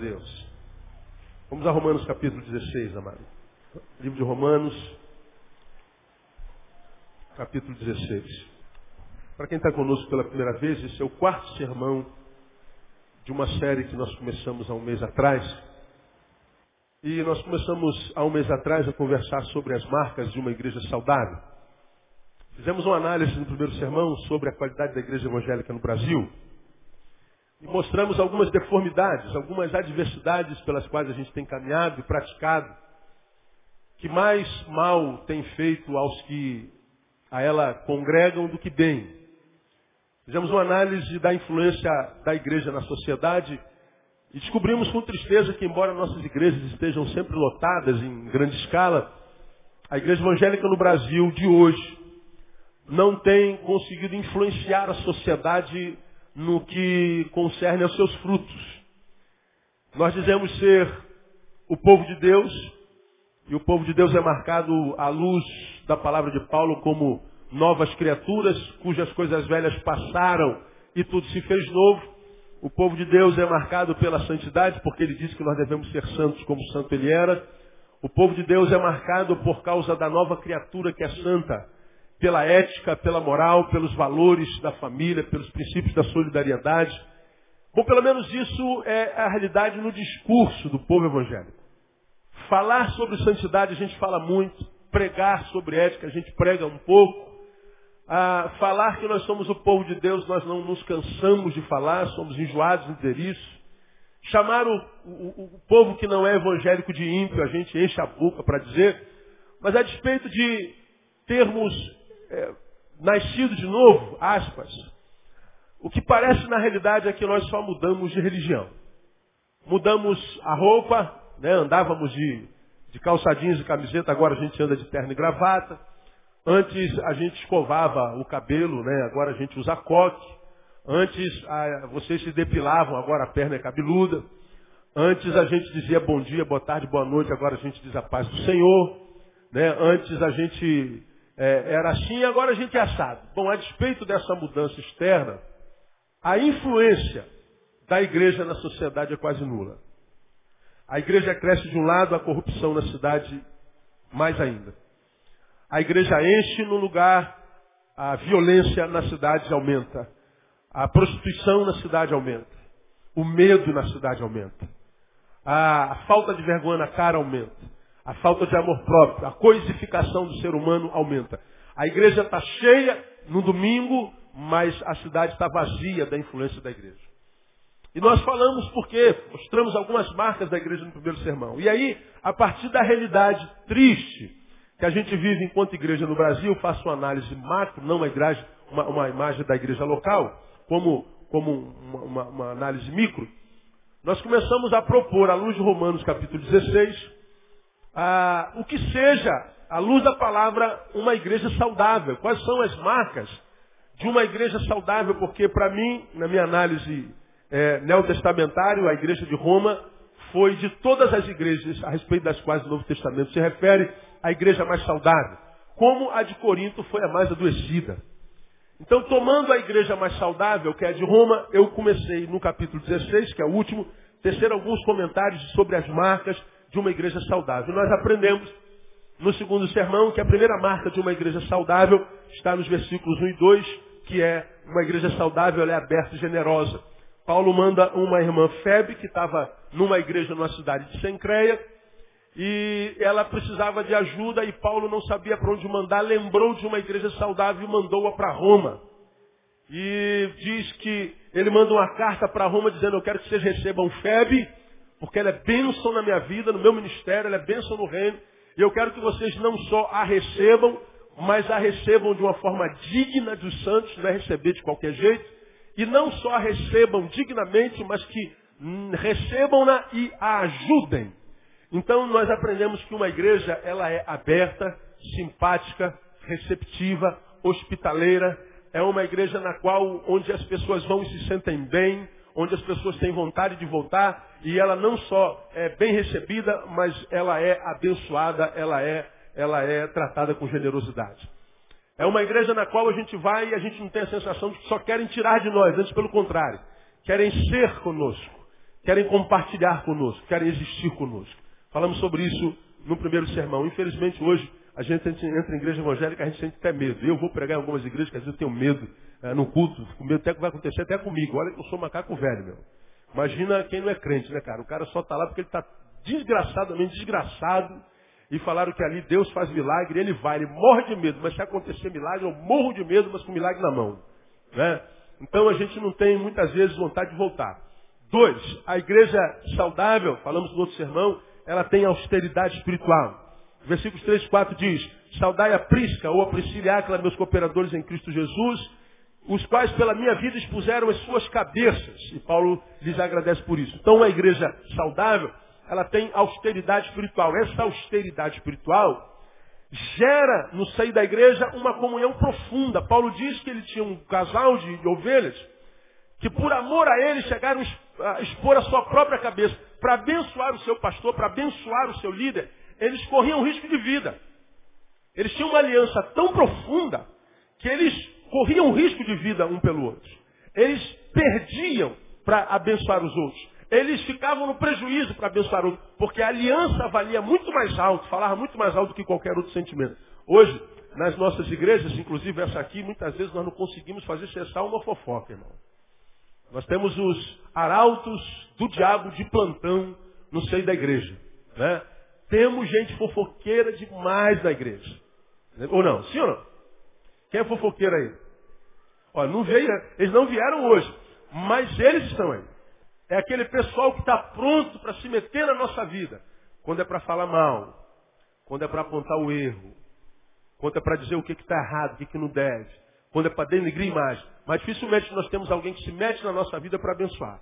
Deus. Vamos a Romanos capítulo 16, amado. Livro de Romanos, capítulo 16. Para quem está conosco pela primeira vez, esse é o quarto sermão de uma série que nós começamos há um mês atrás. E nós começamos há um mês atrás a conversar sobre as marcas de uma igreja saudável. Fizemos uma análise no primeiro sermão sobre a qualidade da igreja evangélica no Brasil. E mostramos algumas deformidades, algumas adversidades pelas quais a gente tem caminhado e praticado, que mais mal tem feito aos que a ela congregam do que bem. Fizemos uma análise da influência da igreja na sociedade e descobrimos com tristeza que, embora nossas igrejas estejam sempre lotadas em grande escala, a igreja evangélica no Brasil de hoje não tem conseguido influenciar a sociedade no que concerne aos seus frutos. Nós dizemos ser o povo de Deus, e o povo de Deus é marcado à luz da palavra de Paulo como novas criaturas, cujas coisas velhas passaram e tudo se fez novo. O povo de Deus é marcado pela santidade, porque ele diz que nós devemos ser santos como santo ele era. O povo de Deus é marcado por causa da nova criatura que é santa pela ética, pela moral, pelos valores da família, pelos princípios da solidariedade. Bom, pelo menos isso é a realidade no discurso do povo evangélico. Falar sobre santidade a gente fala muito, pregar sobre ética a gente prega um pouco. Ah, falar que nós somos o povo de Deus, nós não nos cansamos de falar, somos enjoados em dizer isso. Chamar o, o, o povo que não é evangélico de ímpio, a gente enche a boca para dizer. Mas a despeito de termos é, nascido de novo, aspas, o que parece na realidade é que nós só mudamos de religião. Mudamos a roupa, né? andávamos de, de calçadinhos e camiseta, agora a gente anda de terno e gravata. Antes a gente escovava o cabelo, né? agora a gente usa coque. Antes a, vocês se depilavam, agora a perna é cabeluda. Antes a gente dizia bom dia, boa tarde, boa noite, agora a gente diz a paz do Senhor. Né? Antes a gente é, era assim agora a gente é assado. Bom, a despeito dessa mudança externa, a influência da igreja na sociedade é quase nula. A igreja cresce de um lado, a corrupção na cidade mais ainda. A igreja enche no lugar, a violência na cidade aumenta. A prostituição na cidade aumenta. O medo na cidade aumenta. A falta de vergonha na cara aumenta a falta de amor próprio, a coisificação do ser humano aumenta. A igreja está cheia no domingo, mas a cidade está vazia da influência da igreja. E nós falamos porque mostramos algumas marcas da igreja no primeiro sermão. E aí, a partir da realidade triste que a gente vive enquanto igreja no Brasil, faço uma análise macro, não uma, igreja, uma, uma imagem da igreja local, como, como uma, uma, uma análise micro. Nós começamos a propor, à luz de Romanos capítulo 16, ah, o que seja, à luz da palavra, uma igreja saudável. Quais são as marcas de uma igreja saudável? Porque para mim, na minha análise é, neotestamentária, a igreja de Roma foi de todas as igrejas a respeito das quais o Novo Testamento se refere, a igreja mais saudável. Como a de Corinto foi a mais adoecida. Então, tomando a igreja mais saudável, que é a de Roma, eu comecei no capítulo 16, que é o último, tecer alguns comentários sobre as marcas de uma igreja saudável. Nós aprendemos no segundo sermão que a primeira marca de uma igreja saudável está nos versículos 1 e 2, que é uma igreja saudável, ela é aberta e generosa. Paulo manda uma irmã Febe, que estava numa igreja numa cidade de Sencreia, e ela precisava de ajuda e Paulo não sabia para onde mandar, lembrou de uma igreja saudável e mandou-a para Roma. E diz que ele manda uma carta para Roma dizendo, eu quero que vocês recebam Febe, porque ela é bênção na minha vida, no meu ministério, ela é bênção no reino. E eu quero que vocês não só a recebam, mas a recebam de uma forma digna dos santos, não é receber de qualquer jeito. E não só a recebam dignamente, mas que recebam-na e a ajudem. Então nós aprendemos que uma igreja, ela é aberta, simpática, receptiva, hospitaleira. É uma igreja na qual, onde as pessoas vão e se sentem bem, onde as pessoas têm vontade de voltar e ela não só é bem recebida, mas ela é abençoada, ela é, ela é tratada com generosidade. É uma igreja na qual a gente vai e a gente não tem a sensação de que só querem tirar de nós, antes pelo contrário, querem ser conosco, querem compartilhar conosco, querem existir conosco. Falamos sobre isso no primeiro sermão. Infelizmente, hoje, a gente entra em igreja evangélica, a gente sente até medo. Eu vou pregar em algumas igrejas que às vezes eu tenho medo é, no culto, com medo até que vai acontecer até comigo. Olha que eu sou macaco velho, meu. Imagina quem não é crente, né, cara? O cara só está lá porque ele está desgraçadamente desgraçado e falaram que ali Deus faz milagre, ele vai, ele morre de medo, mas se acontecer milagre, eu morro de medo, mas com milagre na mão. Né? Então a gente não tem muitas vezes vontade de voltar. Dois, a igreja saudável, falamos no outro sermão, ela tem austeridade espiritual. Versículos 3 e 4 diz, saudai a Prisca ou a Priscila meus cooperadores em Cristo Jesus, os quais pela minha vida expuseram as suas cabeças. E Paulo lhes agradece por isso. Então, uma igreja saudável, ela tem austeridade espiritual. Essa austeridade espiritual gera no seio da igreja uma comunhão profunda. Paulo diz que ele tinha um casal de ovelhas que por amor a ele chegaram a expor a sua própria cabeça para abençoar o seu pastor, para abençoar o seu líder. Eles corriam risco de vida. Eles tinham uma aliança tão profunda que eles corriam risco de vida um pelo outro. Eles perdiam para abençoar os outros. Eles ficavam no prejuízo para abençoar o outro, porque a aliança valia muito mais alto, falava muito mais alto que qualquer outro sentimento. Hoje, nas nossas igrejas, inclusive essa aqui, muitas vezes nós não conseguimos fazer cessar uma fofoca, irmão. Nós temos os arautos do diabo de plantão no seio da igreja. Né? Temos gente fofoqueira demais na igreja. Ou não? Sim ou não? Quem é fofoqueiro aí? Não veio, eles não vieram hoje, mas eles estão aí. É aquele pessoal que está pronto para se meter na nossa vida. Quando é para falar mal, quando é para apontar o erro, quando é para dizer o que está errado, o que, que não deve, quando é para denigrir imagem. Mas dificilmente nós temos alguém que se mete na nossa vida para abençoar.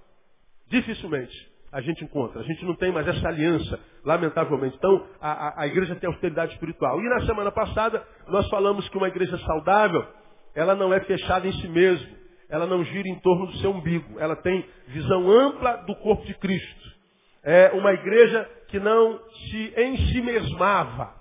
Dificilmente a gente encontra. A gente não tem mais essa aliança, lamentavelmente. Então, a, a, a igreja tem austeridade espiritual. E na semana passada, nós falamos que uma igreja saudável, ela não é fechada em si mesma. Ela não gira em torno do seu umbigo. Ela tem visão ampla do corpo de Cristo. É uma igreja que não se ensimesmava.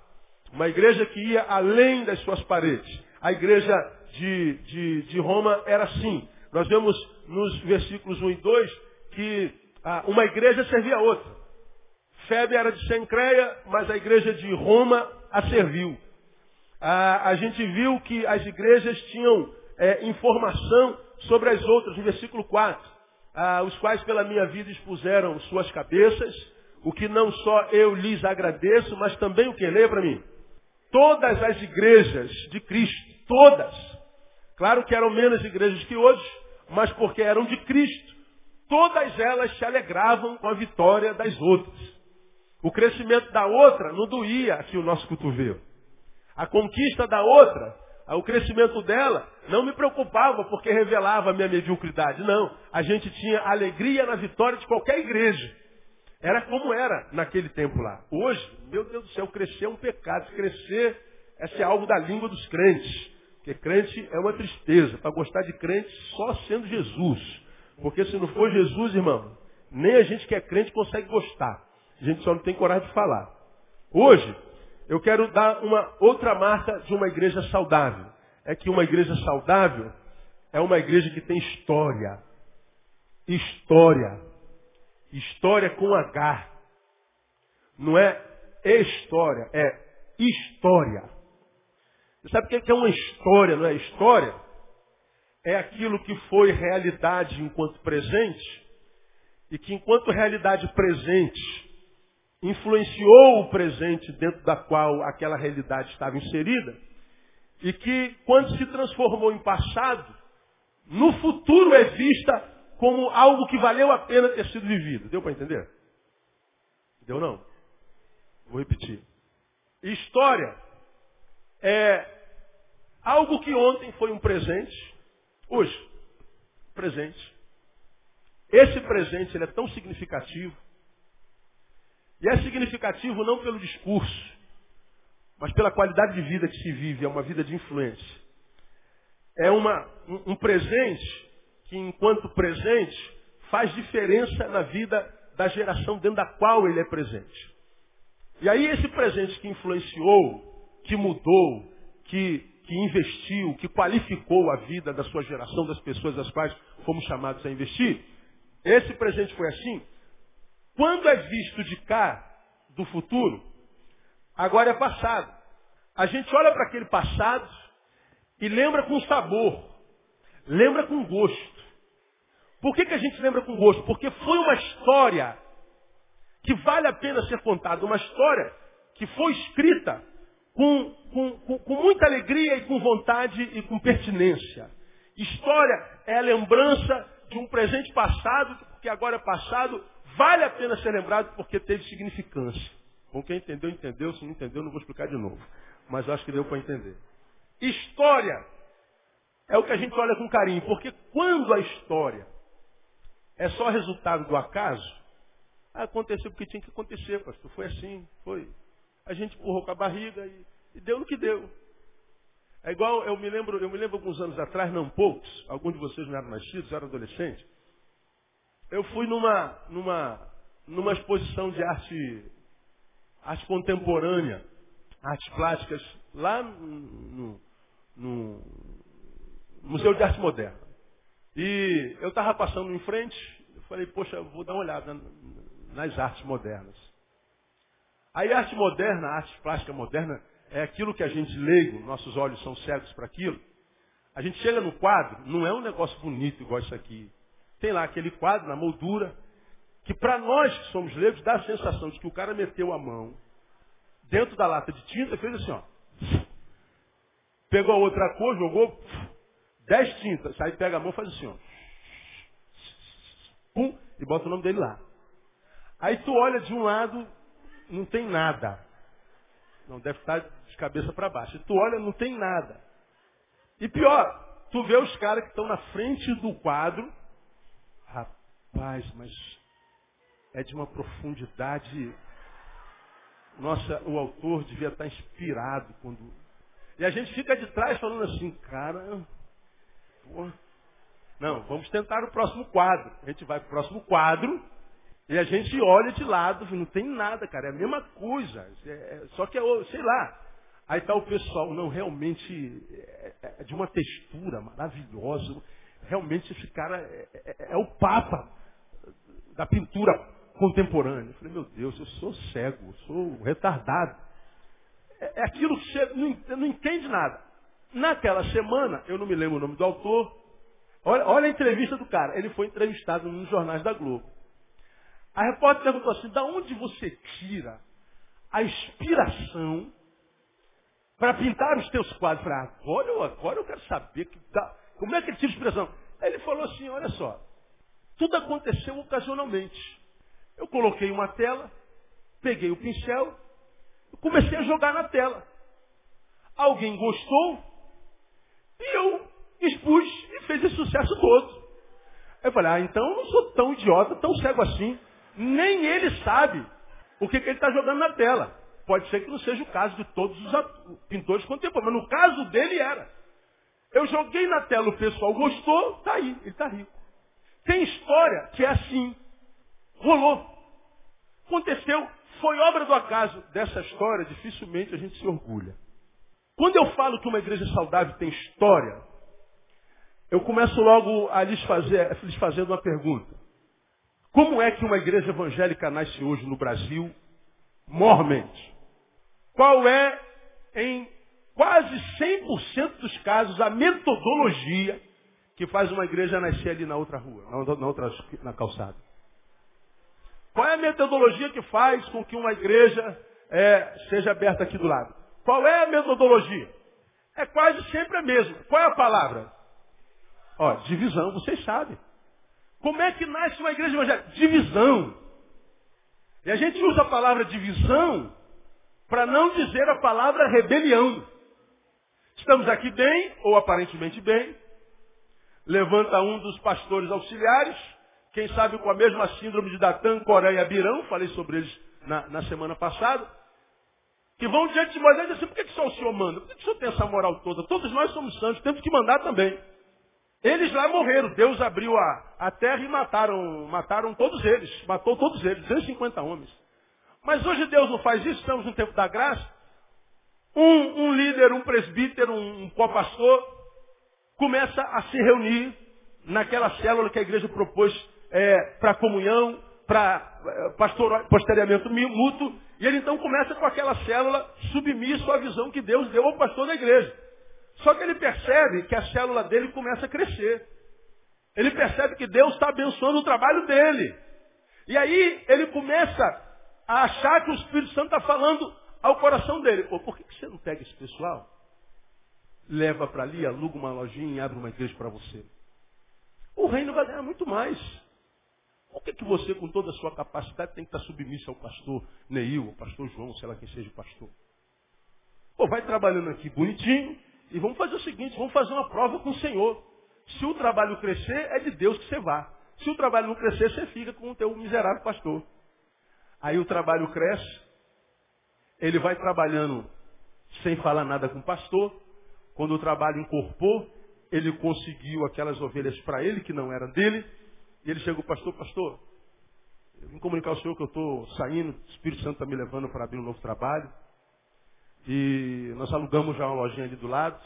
Uma igreja que ia além das suas paredes. A igreja de, de, de Roma era assim. Nós vemos nos versículos 1 e 2 que ah, uma igreja servia a outra. Febe era de Sencreia, mas a igreja de Roma a serviu. A gente viu que as igrejas tinham é, informação sobre as outras, no versículo 4. Ah, os quais pela minha vida expuseram suas cabeças, o que não só eu lhes agradeço, mas também o que? Leia para mim. Todas as igrejas de Cristo, todas. Claro que eram menos igrejas que hoje, mas porque eram de Cristo todas elas se alegravam com a vitória das outras. O crescimento da outra não doía aqui o nosso cotovelo. A conquista da outra, o crescimento dela, não me preocupava porque revelava a minha mediocridade. Não. A gente tinha alegria na vitória de qualquer igreja. Era como era naquele tempo lá. Hoje, meu Deus do céu, crescer é um pecado. Crescer é algo da língua dos crentes. Porque crente é uma tristeza. Para gostar de crente, só sendo Jesus. Porque se não for Jesus, irmão, nem a gente que é crente consegue gostar. A gente só não tem coragem de falar. Hoje, eu quero dar uma outra marca de uma igreja saudável. É que uma igreja saudável é uma igreja que tem história. História. História com H. Não é história, é história. Você sabe o que é uma história, não é história? é aquilo que foi realidade enquanto presente e que enquanto realidade presente influenciou o presente dentro da qual aquela realidade estava inserida e que quando se transformou em passado, no futuro é vista como algo que valeu a pena ter sido vivido. Deu para entender? Deu não? Vou repetir. História é algo que ontem foi um presente Hoje, presente. Esse presente ele é tão significativo. E é significativo não pelo discurso, mas pela qualidade de vida que se vive. É uma vida de influência. É uma, um, um presente que, enquanto presente, faz diferença na vida da geração dentro da qual ele é presente. E aí esse presente que influenciou, que mudou, que que investiu, que qualificou a vida da sua geração, das pessoas às quais fomos chamados a investir. Esse presente foi assim, Quando é visto de cá, do futuro, agora é passado. A gente olha para aquele passado e lembra com sabor, lembra com gosto. Por que, que a gente lembra com gosto? Porque foi uma história que vale a pena ser contada, uma história que foi escrita com, com, com, com muita alegria e com vontade e com pertinência. História é a lembrança de um presente passado, que agora é passado, vale a pena ser lembrado porque teve significância. Com quem entendeu, entendeu. Se não entendeu, não vou explicar de novo. Mas acho que deu para entender. História é o que a gente olha com carinho, porque quando a história é só resultado do acaso, aconteceu porque tinha que acontecer, pastor. Foi assim, foi. A gente empurrou com a barriga e, e deu no que deu. É igual, eu me lembro, eu me lembro alguns anos atrás, não poucos, alguns de vocês não eram nascidos, eu era adolescente. Eu fui numa, numa, numa exposição de arte, arte contemporânea, artes plásticas, lá no, no Museu de Arte Moderna. E eu estava passando em frente, eu falei, poxa, vou dar uma olhada nas artes modernas. Aí arte moderna, a arte plástica moderna, é aquilo que a gente leigo, nossos olhos são cegos para aquilo. A gente chega no quadro, não é um negócio bonito igual isso aqui. Tem lá aquele quadro na moldura, que para nós que somos leigos dá a sensação de que o cara meteu a mão dentro da lata de tinta e fez assim, ó. Pegou a outra cor, jogou dez tintas, aí pega a mão e faz assim, ó. Pum, e bota o nome dele lá. Aí tu olha de um lado, não tem nada. Não deve estar de cabeça para baixo. Tu olha, não tem nada. E pior, tu vê os caras que estão na frente do quadro. Rapaz, mas é de uma profundidade. Nossa, o autor devia estar inspirado quando. E a gente fica de trás falando assim, cara. Pô. Não, vamos tentar o próximo quadro. A gente vai para o próximo quadro. E a gente olha de lado, não tem nada, cara, é a mesma coisa. É, é, só que é, sei lá. Aí está o pessoal, não, realmente é, é, é, de uma textura maravilhosa. Realmente esse cara é, é, é, o papa da pintura contemporânea. Eu falei, meu Deus, eu sou cego, eu sou retardado. É, aquilo que você não, não entende nada. Naquela semana, eu não me lembro o nome do autor, olha, olha a entrevista do cara. Ele foi entrevistado nos jornais da Globo. A repórter perguntou assim, da onde você tira a inspiração para pintar os teus quadros? Eu falei, agora eu, agora eu quero saber que tá, como é que ele tira. Aí ele falou assim, olha só, tudo aconteceu ocasionalmente. Eu coloquei uma tela, peguei o pincel comecei a jogar na tela. Alguém gostou e eu expus e fez esse sucesso todo. Aí eu falei, ah, então eu não sou tão idiota, tão cego assim. Nem ele sabe o que, que ele está jogando na tela. Pode ser que não seja o caso de todos os pintores contemporâneos, mas no caso dele era. Eu joguei na tela, o pessoal gostou, tá aí, ele está rico. Tem história que é assim. Rolou. Aconteceu, foi obra do acaso. Dessa história, dificilmente a gente se orgulha. Quando eu falo que uma igreja saudável tem história, eu começo logo a lhes fazer, lhes fazendo uma pergunta. Como é que uma igreja evangélica nasce hoje no Brasil? Mormente. Qual é, em quase 100% dos casos, a metodologia que faz uma igreja nascer ali na outra rua, na outra na calçada? Qual é a metodologia que faz com que uma igreja é, seja aberta aqui do lado? Qual é a metodologia? É quase sempre a mesma. Qual é a palavra? Ó, divisão, vocês sabem. Como é que nasce uma igreja evangélica? Divisão. E a gente usa a palavra divisão para não dizer a palavra rebelião. Estamos aqui bem, ou aparentemente bem. Levanta um dos pastores auxiliares, quem sabe com a mesma síndrome de Datã, Coreia e Abirão, falei sobre eles na, na, semana passada, que vão diante de Moisés e dizem assim, por que, que só o senhor manda? Por que, que o senhor tem essa moral toda? Todos nós somos santos, temos que mandar também. Eles lá morreram. Deus abriu a, a terra e mataram, mataram todos eles. Matou todos eles, 250 homens. Mas hoje Deus não faz isso, estamos no tempo da graça. Um, um líder, um presbítero, um, um co-pastor, começa a se reunir naquela célula que a igreja propôs é, para comunhão, para eh, pastoreamento mútuo, e ele então começa com aquela célula submisso à visão que Deus deu ao pastor da igreja. Só que ele percebe que a célula dele começa a crescer. Ele percebe que Deus está abençoando o trabalho dele. E aí ele começa a achar que o Espírito Santo está falando ao coração dele. Pô, por que você não pega esse pessoal? Leva para ali, aluga uma lojinha e abre uma igreja para você. O reino vai ganhar muito mais. Por que, que você, com toda a sua capacidade, tem que estar submisso ao pastor Neil, ao pastor João, sei lá quem seja o pastor? Pô, vai trabalhando aqui bonitinho e vamos fazer o seguinte, vamos fazer uma prova com o Senhor. Se o trabalho crescer, é de Deus que você vá. Se o trabalho não crescer, você fica com o teu miserável pastor. Aí o trabalho cresce, ele vai trabalhando sem falar nada com o pastor. Quando o trabalho incorporou, ele conseguiu aquelas ovelhas para ele, que não eram dele. E ele chegou, pastor, pastor, eu vim comunicar ao senhor que eu estou saindo, o Espírito Santo está me levando para abrir um novo trabalho. E nós alugamos já uma lojinha ali do lado.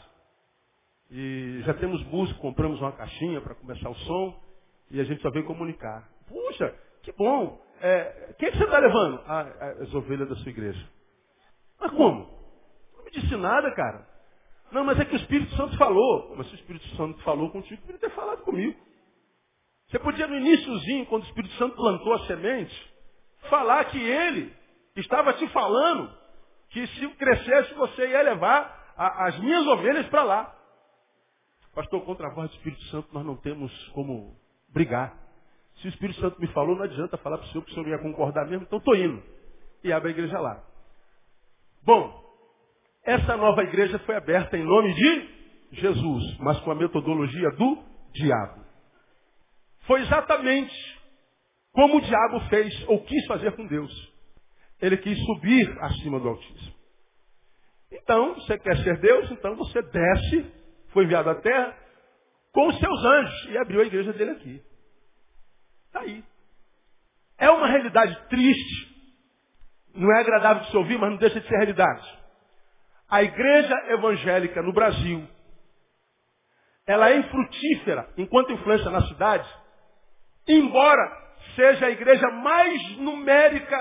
E já temos música, compramos uma caixinha para começar o som. E a gente só veio comunicar. Puxa, que bom. É, quem que você está levando? Ah, as ovelhas da sua igreja. Mas como? Não me disse nada, cara. Não, mas é que o Espírito Santo falou. Mas se o Espírito Santo falou contigo, podia ter falado comigo. Você podia no iníciozinho, quando o Espírito Santo plantou a semente, falar que ele estava te falando que se crescesse você ia levar a, as minhas ovelhas para lá. Pastor, contra a voz do Espírito Santo nós não temos como brigar. Se o Espírito Santo me falou, não adianta falar para o senhor que o senhor não ia concordar mesmo, então estou indo. E abre a igreja lá. Bom, essa nova igreja foi aberta em nome de Jesus, mas com a metodologia do diabo. Foi exatamente como o diabo fez ou quis fazer com Deus. Ele quis subir acima do Altíssimo. Então, você quer ser Deus, então você desce, foi enviado à terra, com os seus anjos e abriu a igreja dele aqui. Está aí. É uma realidade triste, não é agradável de se ouvir, mas não deixa de ser realidade. A igreja evangélica no Brasil, ela é infrutífera enquanto influência na cidade, embora seja a igreja mais numérica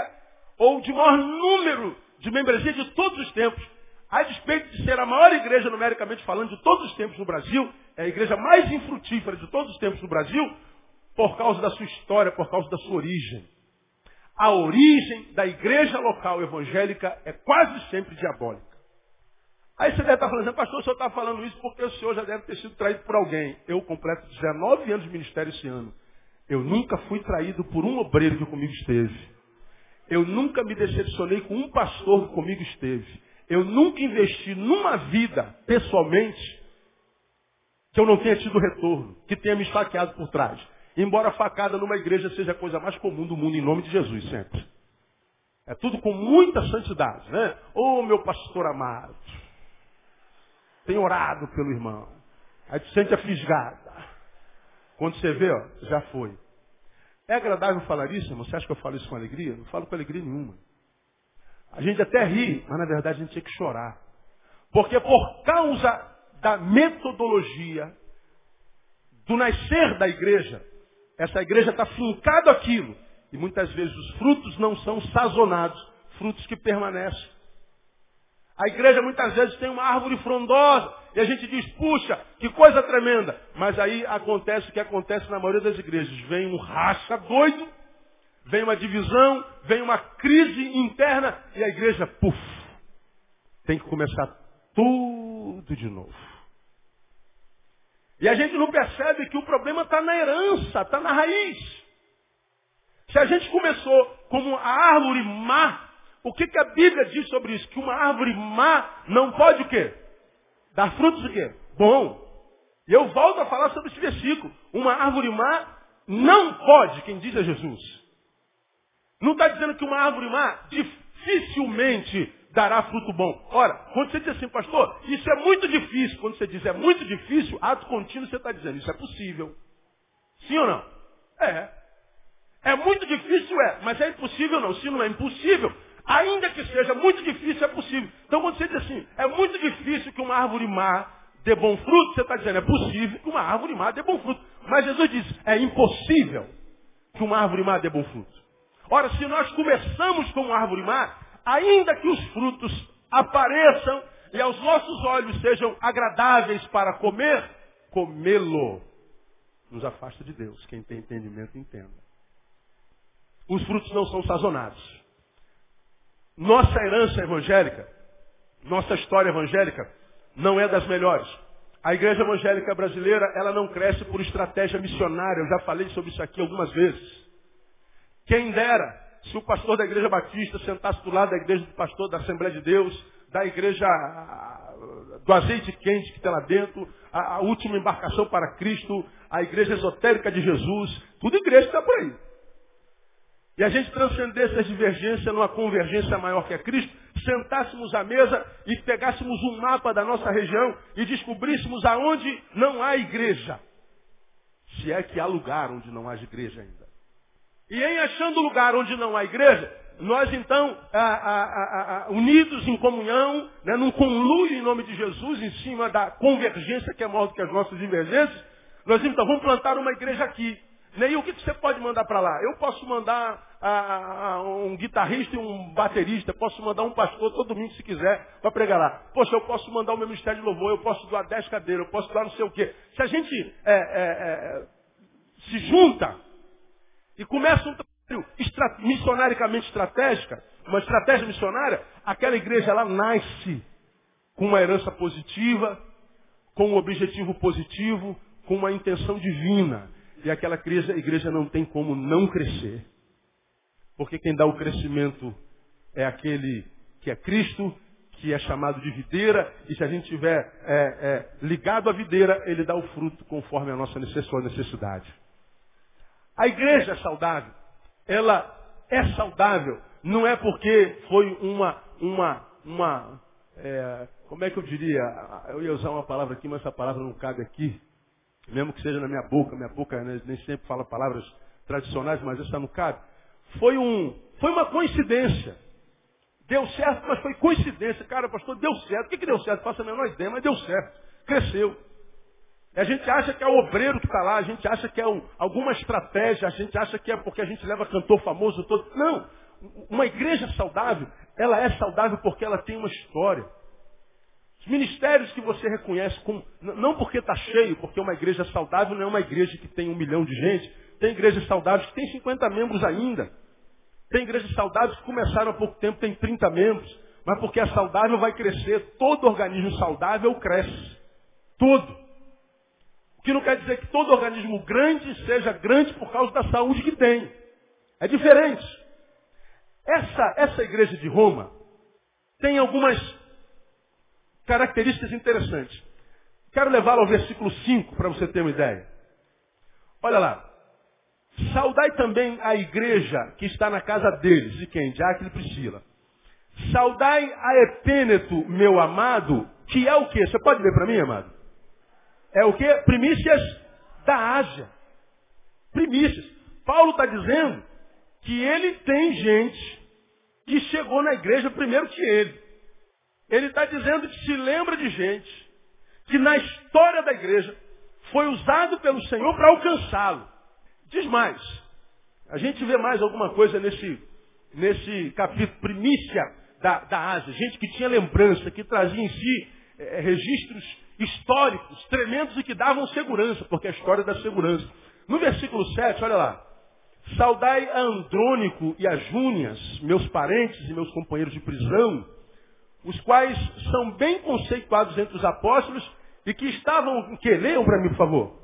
ou de maior número de membresia de todos os tempos. A despeito de ser a maior igreja numericamente falando de todos os tempos no Brasil, é a igreja mais infrutífera de todos os tempos no Brasil, por causa da sua história, por causa da sua origem. A origem da igreja local evangélica é quase sempre diabólica. Aí você deve estar falando, assim, pastor, o senhor está falando isso porque o senhor já deve ter sido traído por alguém. Eu completo 19 anos de ministério esse ano. Eu nunca fui traído por um obreiro que comigo esteve. Eu nunca me decepcionei com um pastor que comigo esteve. Eu nunca investi numa vida, pessoalmente, que eu não tenha tido retorno, que tenha me esfaqueado por trás. Embora facada numa igreja seja a coisa mais comum do mundo, em nome de Jesus, sempre. É tudo com muita santidade, né? Ô oh, meu pastor amado, tem orado pelo irmão. Aí tu sente a fisgada. Quando você vê, ó, já foi. É agradável falar isso, irmão? Você acha que eu falo isso com alegria? Não falo com alegria nenhuma. A gente até ri, mas na verdade a gente tinha que chorar. Porque por causa da metodologia do nascer da igreja, essa igreja está fincada aquilo. E muitas vezes os frutos não são sazonados, frutos que permanecem. A igreja muitas vezes tem uma árvore frondosa e a gente diz, puxa, que coisa tremenda. Mas aí acontece o que acontece na maioria das igrejas. Vem um racha doido, vem uma divisão, vem uma crise interna e a igreja, puf, tem que começar tudo de novo. E a gente não percebe que o problema está na herança, está na raiz. Se a gente começou como a árvore má, o que, que a Bíblia diz sobre isso? Que uma árvore má não pode o quê? Dar frutos o quê? Bom. E eu volto a falar sobre esse versículo. Uma árvore má não pode, quem diz é Jesus. Não está dizendo que uma árvore má dificilmente dará fruto bom. Ora, quando você diz assim, pastor, isso é muito difícil. Quando você diz é muito difícil, ato contínuo você está dizendo, isso é possível. Sim ou não? É. É muito difícil, é, mas é impossível não. Se não é impossível, Ainda que seja muito difícil, é possível. Então quando você diz assim, é muito difícil que uma árvore má dê bom fruto, você está dizendo, é possível que uma árvore má dê bom fruto. Mas Jesus diz, é impossível que uma árvore má dê bom fruto. Ora, se nós começamos como árvore má, ainda que os frutos apareçam e aos nossos olhos sejam agradáveis para comer, comê-lo nos afasta de Deus. Quem tem entendimento, entenda. Os frutos não são sazonados. Nossa herança evangélica, nossa história evangélica, não é das melhores. A igreja evangélica brasileira, ela não cresce por estratégia missionária. Eu já falei sobre isso aqui algumas vezes. Quem dera se o pastor da igreja batista sentasse do lado da igreja do pastor da Assembleia de Deus, da igreja do azeite quente que está lá dentro, a, a, última embarcação para Cristo, a igreja esotérica de Jesus, tudo igreja está por aí. E a gente transcendesse as divergências numa convergência maior que a Cristo, sentássemos à mesa e pegássemos um mapa da nossa região e descobríssemos aonde não há igreja. Se é que há lugar onde não há igreja ainda. E em achando lugar onde não há igreja, nós então, a, a, a, unidos em comunhão, né, num conluio em nome de Jesus, em cima da convergência que é maior do que as nossas divergências, nós então vamos plantar uma igreja aqui. Né, e o que você pode mandar para lá? Eu posso mandar um guitarrista e um baterista, posso mandar um pastor todo domingo se quiser para pregar lá. Poxa, eu posso mandar o meu ministério de louvor, eu posso doar dez cadeiras, eu posso doar não sei o quê. Se a gente é, é, é, se junta e começa um trabalho missionaricamente estratégica, uma estratégia missionária, aquela igreja ela nasce com uma herança positiva, com um objetivo positivo, com uma intenção divina. E aquela igreja, igreja não tem como não crescer. Porque quem dá o crescimento é aquele que é Cristo, que é chamado de videira, e se a gente estiver é, é, ligado à videira, ele dá o fruto conforme a nossa necessidade. A igreja é saudável. Ela é saudável. Não é porque foi uma, uma, uma, é, como é que eu diria? Eu ia usar uma palavra aqui, mas essa palavra não cabe aqui. Mesmo que seja na minha boca, minha boca né, nem sempre fala palavras tradicionais, mas essa não cabe. Foi, um, foi uma coincidência. Deu certo, mas foi coincidência. Cara, pastor, deu certo. O que, que deu certo? Faça a menor ideia, mas deu certo. Cresceu. A gente acha que é o obreiro que está lá, a gente acha que é um, alguma estratégia, a gente acha que é porque a gente leva cantor famoso todo. Não. Uma igreja saudável, ela é saudável porque ela tem uma história. Os ministérios que você reconhece, não porque está cheio, porque uma igreja saudável não é uma igreja que tem um milhão de gente. Tem igrejas saudáveis que tem 50 membros ainda. Tem igrejas saudáveis que começaram há pouco tempo, tem 30 membros. Mas porque é saudável vai crescer. Todo organismo saudável cresce. Todo. Que não quer dizer que todo organismo grande seja grande por causa da saúde que tem. É diferente. Essa, essa igreja de Roma tem algumas características interessantes. Quero levá-lo ao versículo 5 para você ter uma ideia. Olha lá. Saudai também a igreja que está na casa deles. De quem? De Aquila e Priscila. Saudai a Epêneto, meu amado, que é o quê? Você pode ler para mim, amado? É o quê? Primícias da Ásia. Primícias. Paulo está dizendo que ele tem gente que chegou na igreja primeiro que ele. Ele está dizendo que se lembra de gente que na história da igreja foi usado pelo Senhor para alcançá-lo. Diz mais. A gente vê mais alguma coisa nesse, nesse capítulo, primícia da, da Ásia. Gente que tinha lembrança, que trazia em si é, registros históricos tremendos e que davam segurança, porque é a história da segurança. No versículo 7, olha lá. Saudai a Andrônico e a Júnias, meus parentes e meus companheiros de prisão, os quais são bem conceituados entre os apóstolos e que estavam, que leiam para mim, por favor,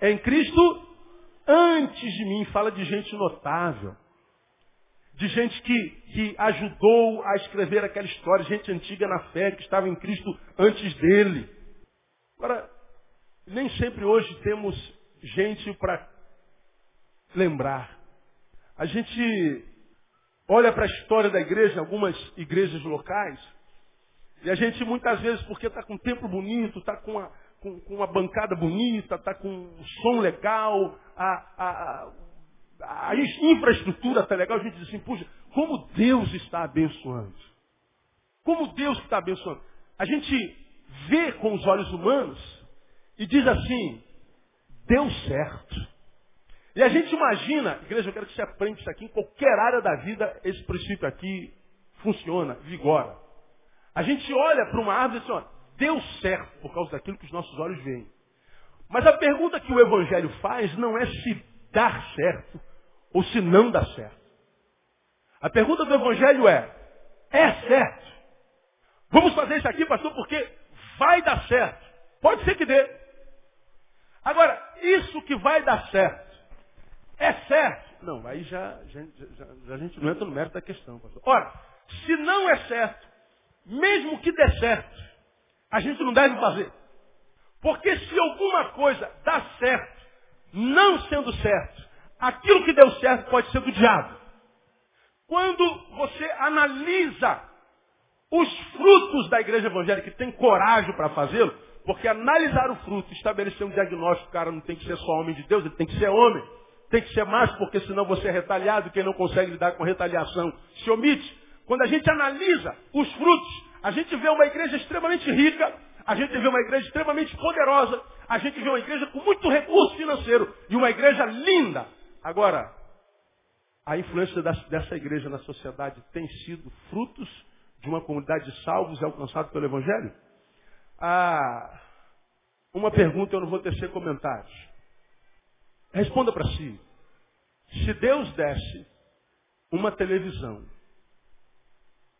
em Cristo antes de mim. Fala de gente notável. De gente que, que ajudou a escrever aquela história, gente antiga na fé, que estava em Cristo antes dele. Agora, nem sempre hoje temos gente para lembrar. A gente olha para a história da igreja, algumas igrejas locais, e a gente muitas vezes, porque está com um templo bonito, está com, a, com, com, uma bancada bonita, está com um som legal, a, a, a, a infraestrutura está legal, a gente diz assim, puxa, como Deus está abençoando. Como Deus está abençoando. A gente vê com os olhos humanos e diz assim, deu certo. E a gente imagina, igreja, eu quero que você aprenda isso aqui, em qualquer área da vida, esse princípio aqui funciona, vigora. A gente olha para uma árvore e diz assim, ó, deu certo por causa daquilo que os nossos olhos veem. Mas a pergunta que o Evangelho faz não é se dar certo ou se não dá certo. A pergunta do Evangelho é, é certo? Vamos fazer isso aqui, pastor, porque vai dar certo. Pode ser que dê. Agora, isso que vai dar certo, é certo? Não, aí já, já, já, já a gente não entra no mérito da questão, pastor. Ora, se não é certo, mesmo que dê certo, a gente não deve fazer. Porque se alguma coisa dá certo, não sendo certo, aquilo que deu certo pode ser do diabo. Quando você analisa os frutos da igreja evangélica e tem coragem para fazê-lo, porque analisar o fruto, estabelecer um diagnóstico, cara não tem que ser só homem de Deus, ele tem que ser homem. Tem que ser mais, porque senão você é retaliado, quem não consegue lidar com retaliação se omite. Quando a gente analisa os frutos, a gente vê uma igreja extremamente rica, a gente vê uma igreja extremamente poderosa, a gente vê uma igreja com muito recurso financeiro e uma igreja linda. Agora, a influência dessa igreja na sociedade tem sido frutos de uma comunidade de salvos e alcançados pelo Evangelho? Ah, uma pergunta eu não vou tecer comentários. Responda para si. Se Deus desse uma televisão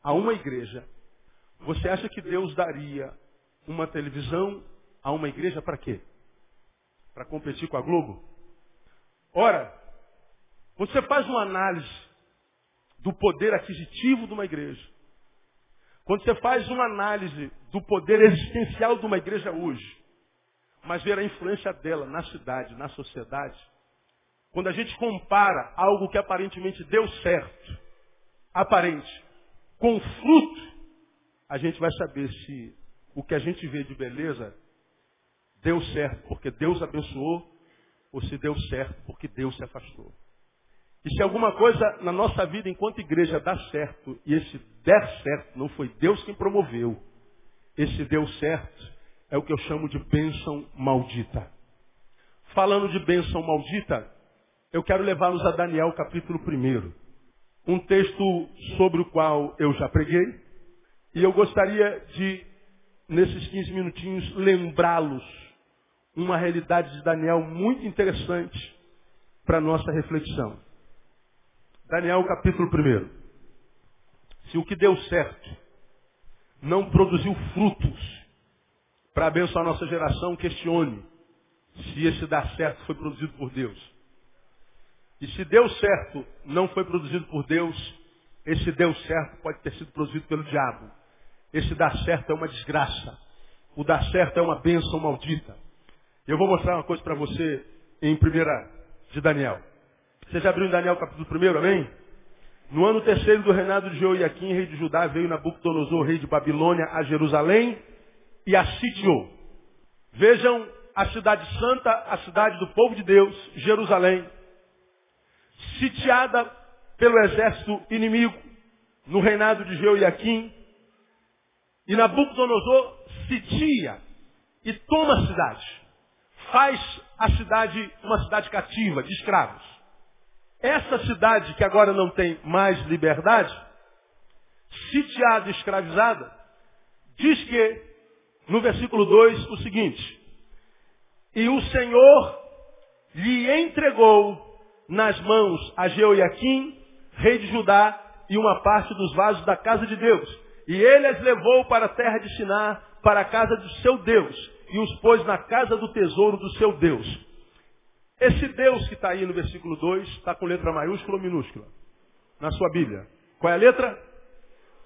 a uma igreja, você acha que Deus daria uma televisão a uma igreja para quê? Para competir com a Globo? Ora, quando você faz uma análise do poder aquisitivo de uma igreja, quando você faz uma análise do poder existencial de uma igreja hoje, mas ver a influência dela na cidade, na sociedade, quando a gente compara algo que aparentemente deu certo, aparente, com fruto, a gente vai saber se o que a gente vê de beleza deu certo porque Deus abençoou ou se deu certo porque Deus se afastou. E se alguma coisa na nossa vida enquanto igreja dá certo, e esse der certo não foi Deus quem promoveu, esse deu certo é o que eu chamo de bênção maldita. Falando de bênção maldita, eu quero levá-los a Daniel capítulo 1. Um texto sobre o qual eu já preguei, e eu gostaria de, nesses 15 minutinhos, lembrá-los uma realidade de Daniel muito interessante para nossa reflexão. Daniel capítulo 1. Se o que deu certo não produziu frutos para abençoar a nossa geração, questione se esse dar certo foi produzido por Deus. E se deu certo não foi produzido por Deus, esse deu certo pode ter sido produzido pelo diabo. Esse dar certo é uma desgraça. O dar certo é uma bênção maldita. Eu vou mostrar uma coisa para você em primeira de Daniel. Você já abriu em Daniel capítulo 1, amém? No ano terceiro do reinado de Joiaquim, rei de Judá, veio Nabucodonosor, rei de Babilônia, a Jerusalém e a sitiou. Vejam a cidade santa, a cidade do povo de Deus, Jerusalém, sitiada pelo exército inimigo no reinado de Jeoiaquim. E Nabucodonosor sitia e toma a cidade. Faz a cidade uma cidade cativa, de escravos. Essa cidade que agora não tem mais liberdade, sitiada e escravizada, diz que, no versículo 2, o seguinte: E o Senhor lhe entregou nas mãos a Jeoiaquim, rei de Judá, e uma parte dos vasos da casa de Deus. E ele as levou para a terra de Siná, para a casa do seu Deus, e os pôs na casa do tesouro do seu Deus. Esse Deus que está aí no versículo 2 está com letra maiúscula ou minúscula? Na sua Bíblia. Qual é a letra?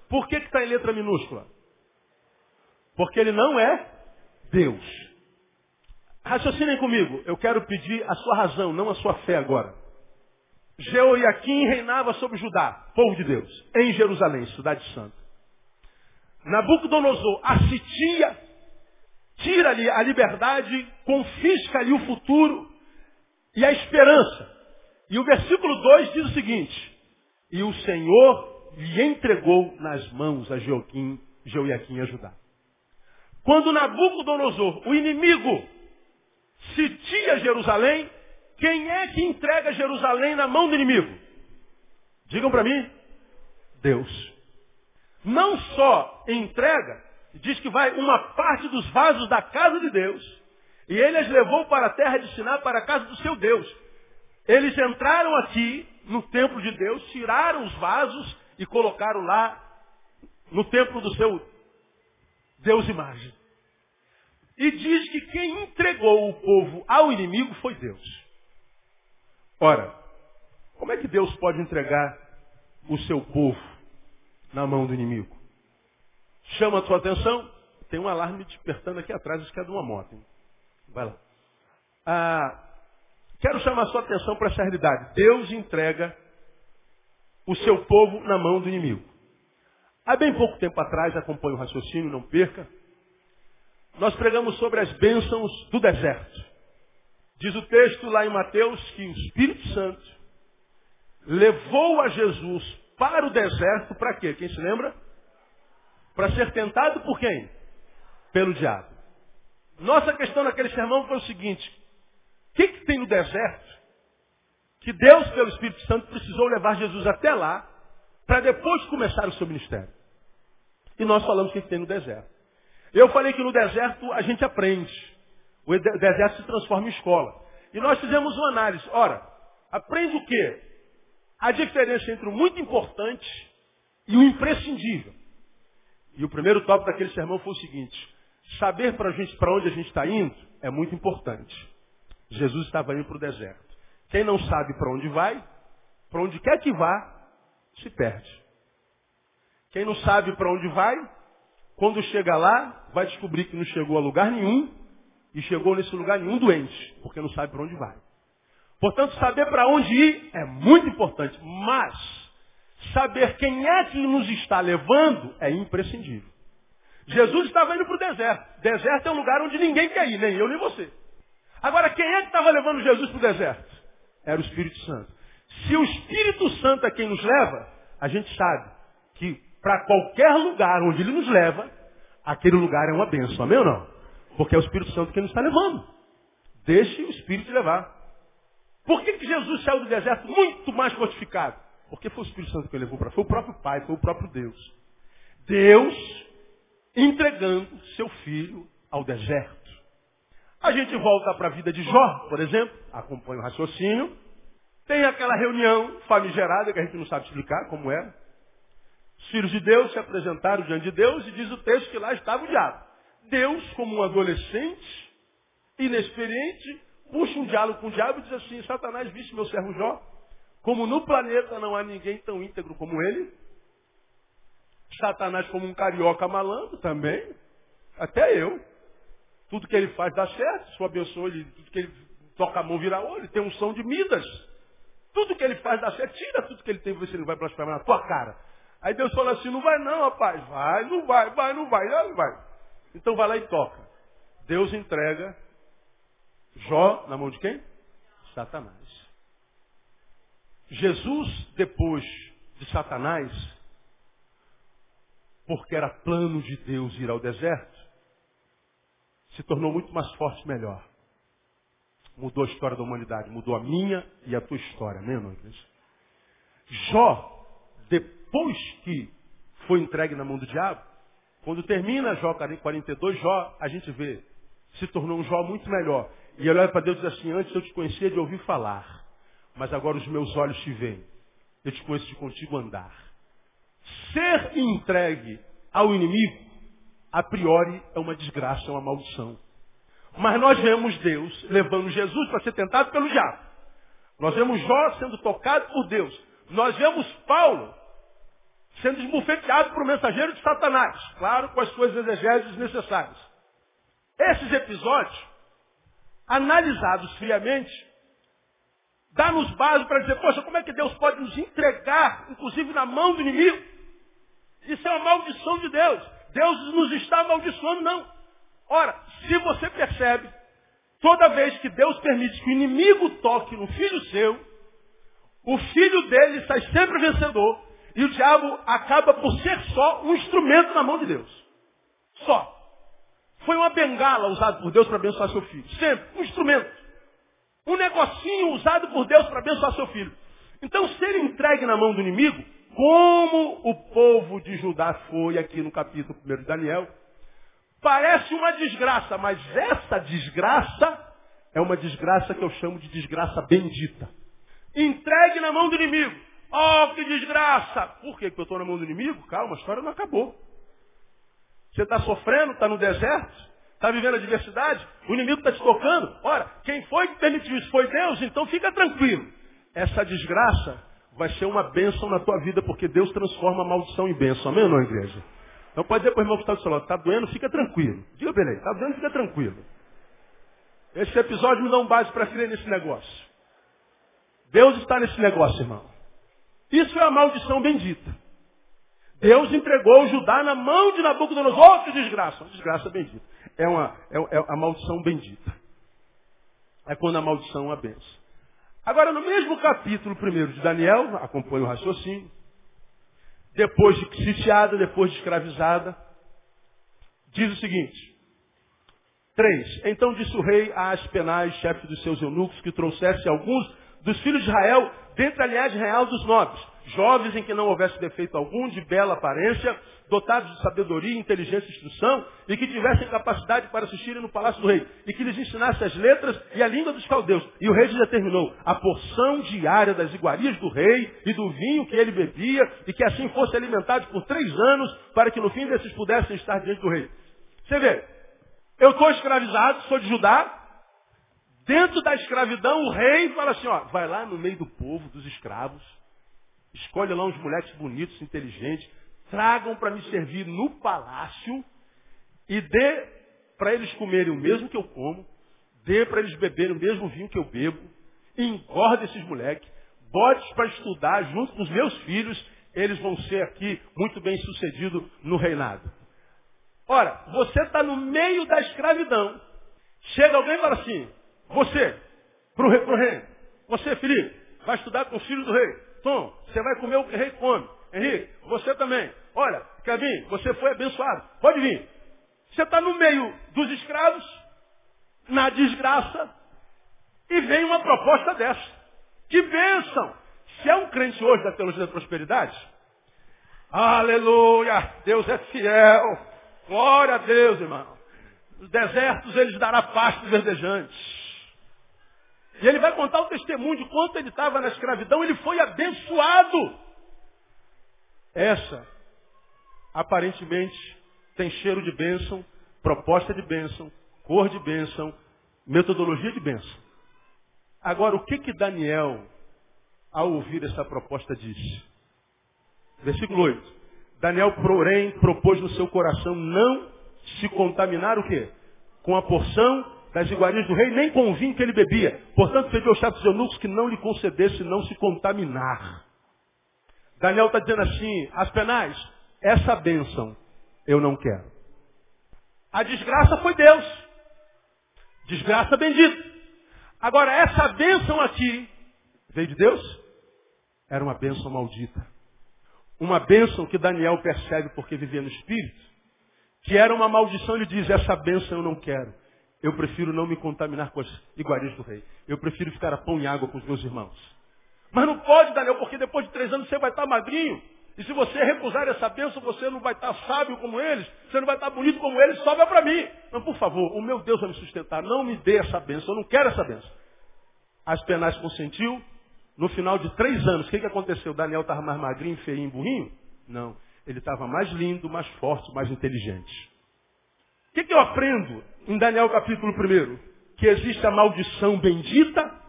Por que está em letra minúscula? Porque ele não é Deus. Raciocinem comigo. Eu quero pedir a sua razão, não a sua fé agora. Jeoiaquim reinava sobre Judá, povo de Deus, em Jerusalém, cidade santa. Nabucodonosor assitia, tira-lhe a liberdade, confisca-lhe o futuro, e a esperança. E o versículo 2 diz o seguinte: E o Senhor lhe entregou nas mãos a Joaquim, e a Judá. Quando Nabucodonosor, o inimigo, sitia Jerusalém, Quem é que entrega Jerusalém na mão do inimigo? Digam para mim. Deus. Não só entrega, diz que vai uma parte dos vasos da casa de Deus, e ele as levou para a terra de Siná, para a casa do seu Deus. Eles entraram aqui no templo de Deus, tiraram os vasos e colocaram lá no templo do seu Deus imagem. E diz que quem entregou o povo ao inimigo foi Deus. Ora, como é que Deus pode entregar o seu povo na mão do inimigo? Chama a sua atenção, tem um alarme despertando aqui atrás, isso que é de uma moto. Hein? Vai lá. Ah, quero chamar sua atenção para essa realidade. Deus entrega o seu povo na mão do inimigo. Há bem pouco tempo atrás, acompanhe o raciocínio, não perca, nós pregamos sobre as bênçãos do deserto. Diz o texto lá em Mateus que o Espírito Santo levou a Jesus para o deserto para quê? Quem se lembra? Para ser tentado por quem? Pelo diabo. Nossa questão naquele sermão foi o seguinte: o que, que tem no deserto que Deus, pelo Espírito Santo, precisou levar Jesus até lá para depois começar o seu ministério? E nós falamos o que tem no deserto. Eu falei que no deserto a gente aprende. O deserto se transforma em escola. E nós fizemos uma análise. Ora, aprende o quê? A diferença entre o muito importante e o imprescindível. E o primeiro tópico daquele sermão foi o seguinte. Saber para onde a gente está indo é muito importante. Jesus estava indo para o deserto. Quem não sabe para onde vai, para onde quer que vá, se perde. Quem não sabe para onde vai, quando chega lá, vai descobrir que não chegou a lugar nenhum e chegou nesse lugar nenhum doente, porque não sabe para onde vai. Portanto, saber para onde ir é muito importante, mas saber quem é que nos está levando é imprescindível. Jesus estava indo para o deserto. Deserto é um lugar onde ninguém quer ir, nem eu nem você. Agora, quem é que estava levando Jesus para o deserto? Era o Espírito Santo. Se o Espírito Santo é quem nos leva, a gente sabe que para qualquer lugar onde ele nos leva, aquele lugar é uma bênção. Amém ou não? Porque é o Espírito Santo quem nos está levando. Deixe o Espírito levar. Por que, que Jesus saiu do deserto muito mais fortificado? Porque foi o Espírito Santo que ele levou para Foi o próprio Pai, foi o próprio Deus. Deus entregando seu filho ao deserto. A gente volta para a vida de Jó, por exemplo, acompanha o raciocínio. Tem aquela reunião famigerada que a gente não sabe explicar como era. Os filhos de Deus se apresentaram diante de Deus e diz o texto que lá estava o diabo. Deus, como um adolescente, inexperiente, puxa um diálogo com o diabo e diz assim, Satanás, viste meu servo Jó? Como no planeta não há ninguém tão íntegro como ele. Satanás como um carioca malandro também. Até eu. Tudo que ele faz dá certo. Se abençoa ele, tudo que ele toca a mão vira. Ele tem um som de Midas. Tudo que ele faz dá certo. Tira tudo que ele tem, se ele vai blasfemar na tua cara. Aí Deus falou assim, não vai não, rapaz. Vai, não vai, vai, não vai, não vai. Então vai lá e toca. Deus entrega Jó na mão de quem? Satanás. Jesus, depois de Satanás, porque era plano de Deus ir ao deserto, se tornou muito mais forte e melhor. Mudou a história da humanidade, mudou a minha e a tua história, amém, irmão? Jó, depois que foi entregue na mão do diabo, quando termina Jó 42, Jó, a gente vê, se tornou um Jó muito melhor. E ele olha para Deus e diz assim, antes eu te conhecia de ouvir falar, mas agora os meus olhos te veem. Eu te conheço de contigo andar. Ser entregue ao inimigo, a priori, é uma desgraça, é uma maldição. Mas nós vemos Deus levando Jesus para ser tentado pelo diabo. Nós vemos Jó sendo tocado por Deus. Nós vemos Paulo sendo esbufeteado por um mensageiro de Satanás. Claro, com as suas exegéses necessárias. Esses episódios, analisados friamente, dá-nos base para dizer, poxa, como é que Deus pode nos entregar, inclusive na mão do inimigo? Isso é uma maldição de Deus. Deus nos está amaldiçoando, não. Ora, se você percebe, toda vez que Deus permite que o inimigo toque no filho seu, o filho dele sai sempre vencedor e o diabo acaba por ser só um instrumento na mão de Deus. Só. Foi uma bengala usada por Deus para abençoar seu filho. Sempre. Um instrumento. Um negocinho usado por Deus para abençoar seu filho. Então, se ele entregue na mão do inimigo, como o povo de Judá foi aqui no capítulo 1 de Daniel, parece uma desgraça, mas essa desgraça é uma desgraça que eu chamo de desgraça bendita. Entregue na mão do inimigo. Oh, que desgraça! Por quê? Porque eu estou na mão do inimigo? Calma, a história não acabou. Você está sofrendo, está no deserto, está vivendo a diversidade, o inimigo está te tocando. Ora, quem foi que permitiu isso? Foi Deus, então fica tranquilo. Essa desgraça vai ser uma bênção na tua vida, porque Deus transforma a maldição em bênção. Amém ou não, igreja? Então pode dizer para o irmão que está do seu lado, está doendo, fica tranquilo. Diga para ele, está doendo, fica tranquilo. Esse episódio me dá um base para crer nesse negócio. Deus está nesse negócio, irmão. Isso é a maldição bendita. Deus entregou Judá na mão de Nabucodonosor. Oh, que desgraça! Uma desgraça bendita. É, uma, é, é a maldição bendita. É quando a maldição é a benção. Agora, no mesmo capítulo primeiro de Daniel, acompanha o raciocínio, depois de sitiada, depois de escravizada, diz o seguinte, 3. Então disse o rei a Aspenais, chefe dos seus eunucos, que trouxesse alguns dos filhos de Israel, dentre a linhagem real dos nobres, jovens em que não houvesse defeito algum, de bela aparência, dotados de sabedoria, inteligência e instrução, e que tivessem capacidade para assistirem no palácio do rei, e que lhes ensinasse as letras e a língua dos caldeus. E o rei determinou a porção diária das iguarias do rei e do vinho que ele bebia, e que assim fosse alimentados por três anos, para que no fim desses pudessem estar diante do rei. Você vê, eu estou escravizado, sou de Judá, Dentro da escravidão, o rei fala assim, ó, vai lá no meio do povo, dos escravos, escolhe lá uns moleques bonitos, inteligentes, tragam para me servir no palácio e dê para eles comerem o mesmo que eu como, dê para eles beberem o mesmo vinho que eu bebo, engorda esses moleques, bote para estudar junto com os meus filhos, eles vão ser aqui muito bem sucedidos no reinado. Ora, você está no meio da escravidão. Chega alguém e fala assim, você, para o rei, pro rei. Você, Felipe, vai estudar com os filhos do rei. Tom, você vai comer o que o rei come. Henrique, você também. Olha, Kevin, você foi abençoado. Pode vir. Você está no meio dos escravos, na desgraça, e vem uma proposta dessa. Que bênção! Se é um crente hoje da teologia da prosperidade, aleluia, Deus é fiel. Glória a Deus, irmão. Os desertos eles dará pastos verdejantes. E ele vai contar o testemunho de quanto ele estava na escravidão, ele foi abençoado. Essa, aparentemente, tem cheiro de bênção, proposta de bênção, cor de bênção, metodologia de bênção. Agora, o que que Daniel, ao ouvir essa proposta, disse? Versículo 8. Daniel, porém, propôs no seu coração não se contaminar o quê? Com a porção das iguarias do rei, nem com o vinho que ele bebia. Portanto, pediu aos chefes eunucos que não lhe concedesse não se contaminar. Daniel está dizendo assim, as penais, essa bênção eu não quero. A desgraça foi Deus. Desgraça bendita. Agora, essa bênção aqui, veio de Deus? Era uma bênção maldita. Uma bênção que Daniel percebe porque vivia no Espírito. Que era uma maldição, ele diz, essa bênção eu não quero. Eu prefiro não me contaminar com as iguarias do rei. Eu prefiro ficar a pão e água com os meus irmãos. Mas não pode, Daniel, porque depois de três anos você vai estar magrinho. E se você recusar essa bênção, você não vai estar sábio como eles, você não vai estar bonito como eles, sobra para mim. Não, por favor, o meu Deus vai me sustentar. Não me dê essa bênção, eu não quero essa bênção. As penais consentiu. No final de três anos, o que, que aconteceu? Daniel estava mais magrinho, feinho, burrinho? Não. Ele estava mais lindo, mais forte, mais inteligente. O que, que eu aprendo em Daniel capítulo 1? Que existe a maldição bendita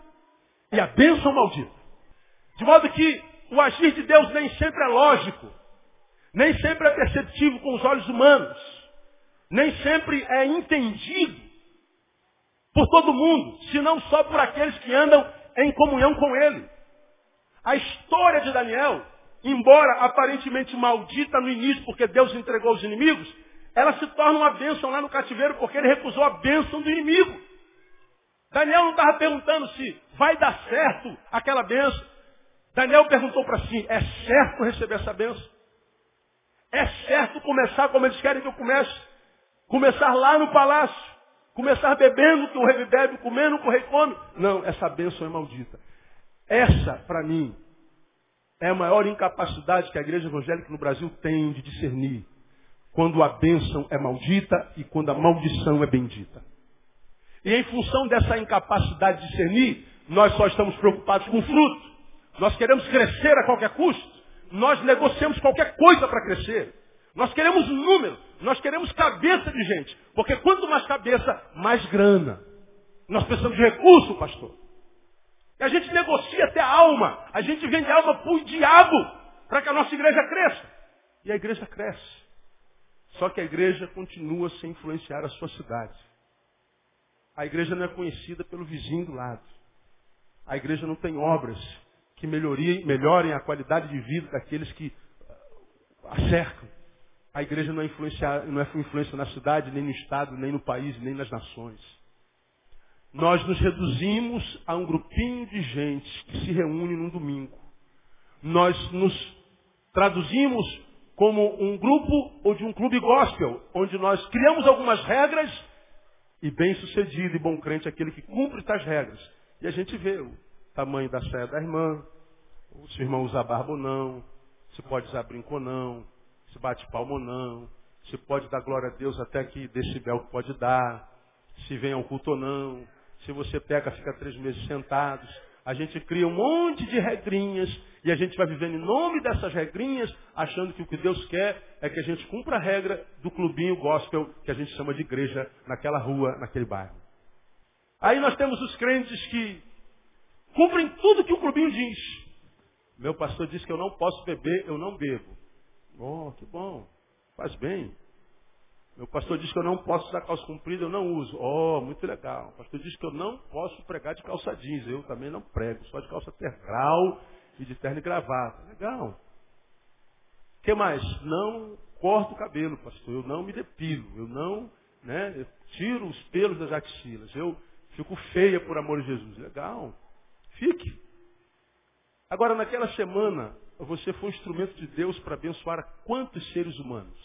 e a bênção maldita. De modo que o agir de Deus nem sempre é lógico, nem sempre é perceptível com os olhos humanos, nem sempre é entendido por todo mundo, senão só por aqueles que andam em comunhão com Ele. A história de Daniel, embora aparentemente maldita no início, porque Deus entregou os inimigos, ela se torna uma bênção lá no cativeiro porque ele recusou a bênção do inimigo. Daniel não estava perguntando se vai dar certo aquela bênção. Daniel perguntou para si, é certo receber essa bênção? É certo começar como eles querem que eu comece? Começar lá no palácio, Começar bebendo que o rei bebe, comendo que o rei come. Não, essa bênção é maldita. Essa, para mim, é a maior incapacidade que a igreja evangélica no Brasil tem de discernir. Quando a bênção é maldita e quando a maldição é bendita. E em função dessa incapacidade de discernir, nós só estamos preocupados com o fruto. Nós queremos crescer a qualquer custo. Nós negociamos qualquer coisa para crescer. Nós queremos número. Nós queremos cabeça de gente. Porque quanto mais cabeça, mais grana. Nós precisamos de recurso, pastor. E a gente negocia até a alma. A gente vende a alma para o diabo para que a nossa igreja cresça. E a igreja cresce. Só que a igreja continua sem influenciar a sua cidade. A igreja não é conhecida pelo vizinho do lado. A igreja não tem obras que melhorem a qualidade de vida daqueles que a cercam. A igreja não é, não é influência na cidade, nem no estado, nem no país, nem nas nações. Nós nos reduzimos a um grupinho de gente que se reúne num domingo. Nós nos traduzimos como um grupo ou de um clube gospel, onde nós criamos algumas regras e bem sucedido e bom crente é aquele que cumpre tais regras. E a gente vê o tamanho da saia da irmã, se o irmão usa barba ou não, se pode usar brinco ou não, se bate palmo ou não, se pode dar glória a Deus até que decibel que pode dar, se vem ao culto ou não, se você pega, fica três meses sentados. A gente cria um monte de regrinhas e a gente vai vivendo em nome dessas regrinhas, achando que o que Deus quer é que a gente cumpra a regra do clubinho gospel que a gente chama de igreja naquela rua, naquele bairro. Aí nós temos os crentes que cumprem tudo que o clubinho diz. Meu pastor disse que eu não posso beber, eu não bebo. Oh, que bom. Faz bem. Meu pastor diz que eu não posso usar calça comprida, eu não uso. Oh, muito legal. O pastor diz que eu não posso pregar de calça jeans, eu também não prego, só de calça tergal e de terno e gravata. Legal. O que mais? Não corto o cabelo, pastor. Eu não me depilo. Eu não né, eu tiro os pelos das axilas. Eu fico feia por amor de Jesus. Legal. Fique. Agora, naquela semana, você foi um instrumento de Deus para abençoar quantos seres humanos?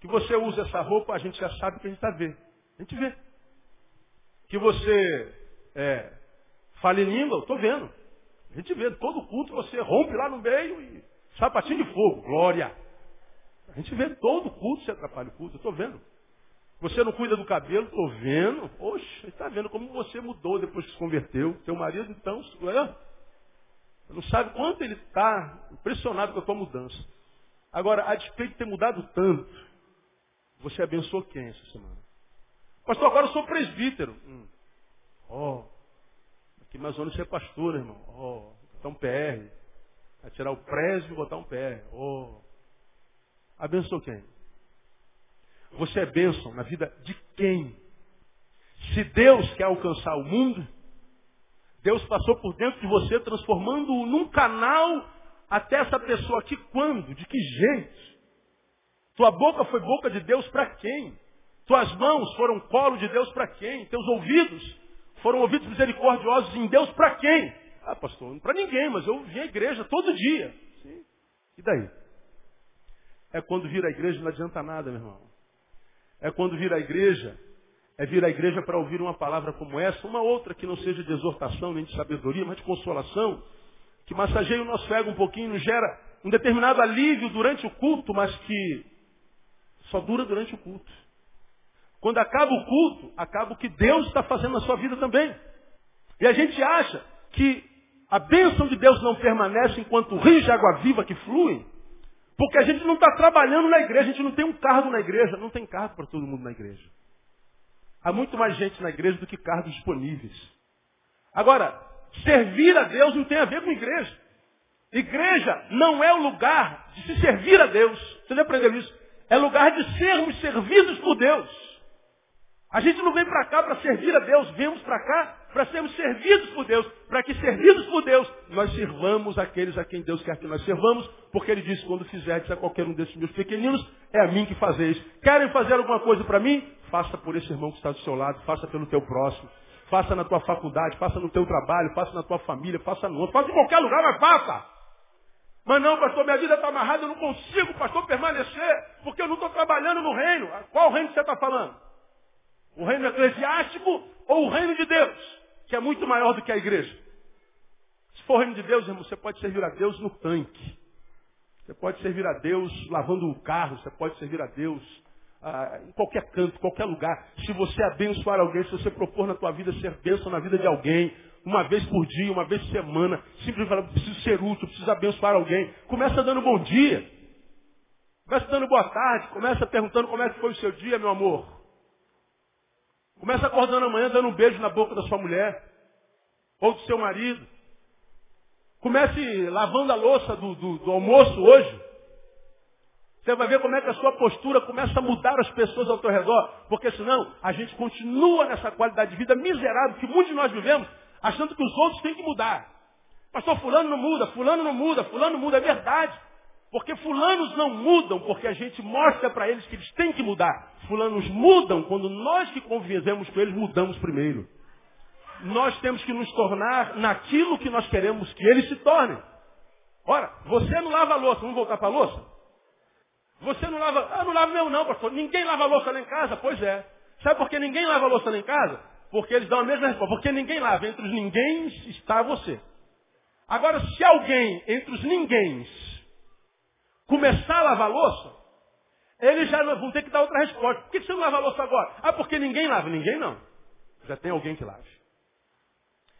Que você usa essa roupa, a gente já sabe que a gente está vendo. A gente vê. Que você é, fala em língua, eu estou vendo. A gente vê, todo culto você rompe lá no meio e sapatinho de fogo, glória. A gente vê todo culto, você atrapalha o culto, eu estou vendo. Você não cuida do cabelo, estou vendo. Oxe, está vendo como você mudou depois que se converteu. Teu marido, então, é? não sabe quanto ele está impressionado com a tua mudança. Agora, a despeito de ter mudado tanto, você abençoou quem essa semana? Pastor, agora eu sou presbítero. Hum. Oh, aqui mais ou menos pastor, né, irmão. Oh, botar um PR. Vai tirar o prédio e botar um PR. Oh. Abençoou quem? Você é bênção na vida de quem? Se Deus quer alcançar o mundo, Deus passou por dentro de você, transformando-o num canal até essa pessoa aqui. Quando? De que jeito? Tua boca foi boca de Deus para quem? Tuas mãos foram colo de Deus para quem? Teus ouvidos foram ouvidos misericordiosos em Deus para quem? Ah, pastor, para ninguém, mas eu vim à igreja todo dia. Sim. E daí? É quando vir a igreja não adianta nada, meu irmão. É quando vir a igreja é vir à igreja para ouvir uma palavra como essa, uma outra que não seja de exortação nem de sabedoria, mas de consolação, que massageie o nosso ego um pouquinho, nos gera um determinado alívio durante o culto, mas que só dura durante o culto. Quando acaba o culto, acaba o que Deus está fazendo na sua vida também. E a gente acha que a bênção de Deus não permanece enquanto rios de água viva que fluem, porque a gente não está trabalhando na igreja, a gente não tem um cargo na igreja, não tem cargo para todo mundo na igreja. Há muito mais gente na igreja do que cargos disponíveis. Agora, servir a Deus não tem a ver com igreja. Igreja não é o lugar de se servir a Deus. Você já aprendeu isso? É lugar de sermos servidos por Deus. A gente não vem para cá para servir a Deus, vemos para cá para sermos servidos por Deus, para que servidos por Deus, nós sirvamos aqueles a quem Deus quer que nós servamos, porque Ele disse, quando fizerdes a qualquer um desses meus pequeninos, é a mim que fazeis. Querem fazer alguma coisa para mim? Faça por esse irmão que está do seu lado, faça pelo teu próximo, faça na tua faculdade, faça no teu trabalho, faça na tua família, faça no outro, faça em qualquer lugar, mas faça. Mas não, pastor, minha vida está amarrada, eu não consigo, pastor, permanecer, porque eu não estou trabalhando no reino. Qual reino você está falando? O reino eclesiástico ou o reino de Deus, que é muito maior do que a igreja? Se for o reino de Deus, irmão, você pode servir a Deus no tanque. Você pode servir a Deus lavando o carro, você pode servir a Deus ah, em qualquer canto, qualquer lugar. Se você abençoar alguém, se você propor na tua vida ser bênção na vida de alguém, uma vez por dia, uma vez por semana, simplesmente falar, preciso ser útil, preciso abençoar alguém. Começa dando bom dia. Começa dando boa tarde, começa perguntando como é que foi o seu dia, meu amor. Começa acordando amanhã dando um beijo na boca da sua mulher, ou do seu marido. Comece lavando a louça do, do, do almoço hoje. Você vai ver como é que a sua postura começa a mudar as pessoas ao teu redor. Porque senão a gente continua nessa qualidade de vida miserável que muitos de nós vivemos, achando que os outros têm que mudar. Pastor, fulano não muda, fulano não muda, fulano muda, é verdade. Porque fulanos não mudam porque a gente mostra para eles que eles têm que mudar. Fulanos mudam quando nós que convivemos com eles mudamos primeiro nós temos que nos tornar naquilo que nós queremos que ele se torne. Ora, você não lava a louça, vamos voltar para a louça? Você não lava, ah, não lava meu não, pastor. Ninguém lava a louça lá em casa? Pois é. Sabe por que ninguém lava a louça lá em casa? Porque eles dão a mesma resposta. Porque ninguém lava. Entre os ninguém está você. Agora, se alguém entre os ninguém começar a lavar a louça, eles já vão ter que dar outra resposta. Por que você não lava a louça agora? Ah, porque ninguém lava. Ninguém não. Já tem alguém que lave.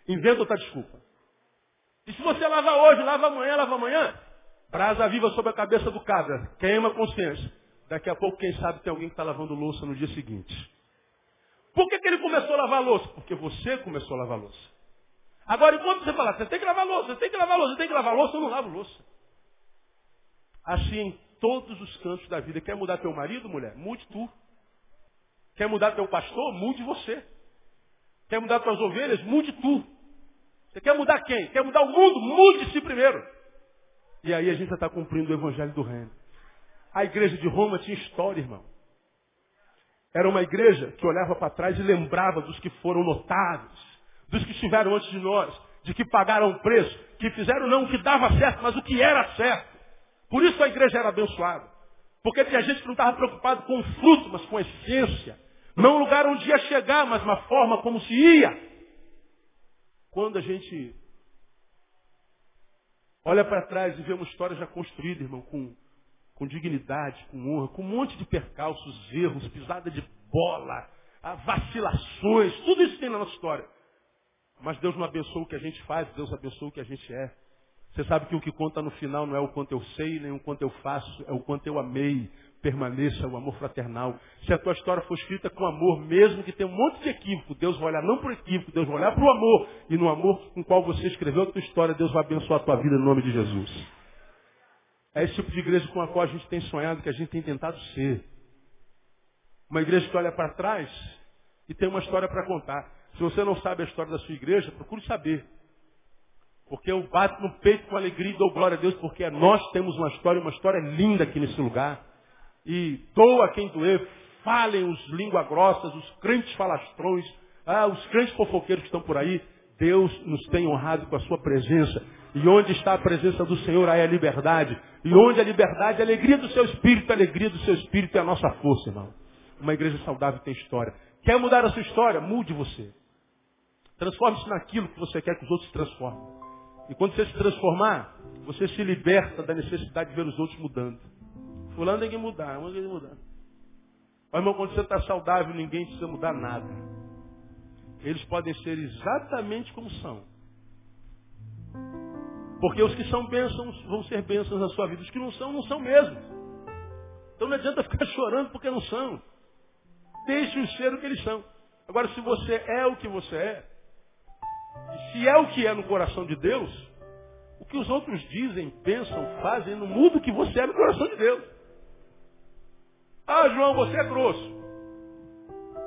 Inventa outra desculpa. E se você lava hoje, lava amanhã, lava amanhã, brasa viva sobre a cabeça do cabra, queima a consciência. Daqui a pouco, quem sabe, tem alguém que está lavando louça no dia seguinte. Por que, que ele começou a lavar louça? Porque você começou a lavar louça. Agora, enquanto você fala, você tem que lavar louça, você tem que lavar louça, você tem que lavar louça, eu não lavo louça. Assim em todos os cantos da vida. Quer mudar teu marido, mulher? Mude tu. Quer mudar teu pastor? Mude você. Quer mudar tuas ovelhas? Mude tu. Você quer mudar quem? Quer mudar o mundo? Mude-se primeiro. E aí a gente já está cumprindo o evangelho do reino. A igreja de Roma tinha história, irmão. Era uma igreja que olhava para trás e lembrava dos que foram notáveis, dos que estiveram antes de nós, de que pagaram o preço, que fizeram não o que dava certo, mas o que era certo. Por isso a igreja era abençoada. Porque tinha gente que não estava preocupado com o fruto, mas com a essência. Não o lugar onde ia chegar, mas uma forma como se ia. Quando a gente olha para trás e vê uma história já construída, irmão, com, com dignidade, com honra, com um monte de percalços, erros, pisada de bola, ah, vacilações, tudo isso tem na nossa história. Mas Deus não abençoa o que a gente faz, Deus abençoa o que a gente é. Você sabe que o que conta no final não é o quanto eu sei, nem o quanto eu faço, é o quanto eu amei, permaneça o amor fraternal. Se a tua história for escrita com amor, mesmo que tenha um monte de equívoco, Deus vai olhar não para o equívoco, Deus vai olhar para o amor. E no amor com qual você escreveu a tua história, Deus vai abençoar a tua vida no nome de Jesus. É esse tipo de igreja com a qual a gente tem sonhado, que a gente tem tentado ser. Uma igreja que olha para trás e tem uma história para contar. Se você não sabe a história da sua igreja, procure saber. Porque eu bato no peito com alegria e dou glória a Deus, porque nós temos uma história, uma história linda aqui nesse lugar e doa quem doer, falem os língua grossas, os crentes falastrões, ah, os crentes fofoqueiros que estão por aí. Deus nos tem honrado com a sua presença. E onde está a presença do Senhor, aí é a liberdade. E onde a liberdade, a alegria do seu espírito, a alegria do seu espírito é a nossa força, irmão. Uma igreja saudável tem história. Quer mudar a sua história? Mude você. Transforme-se naquilo que você quer que os outros transformem. E quando você se transformar, você se liberta da necessidade de ver os outros mudando. Fulano tem que mudar, fulano tem que mudar. Mas, irmão, quando você está saudável, ninguém precisa mudar nada. Eles podem ser exatamente como são. Porque os que são bênçãos vão ser bênçãos na sua vida. Os que não são, não são mesmo. Então não adianta ficar chorando porque não são. Deixe-os ser o que eles são. Agora, se você é o que você é, se é o que é no coração de Deus, o que os outros dizem, pensam, fazem, não muda o que você é no coração de Deus. Ah, João, você é grosso.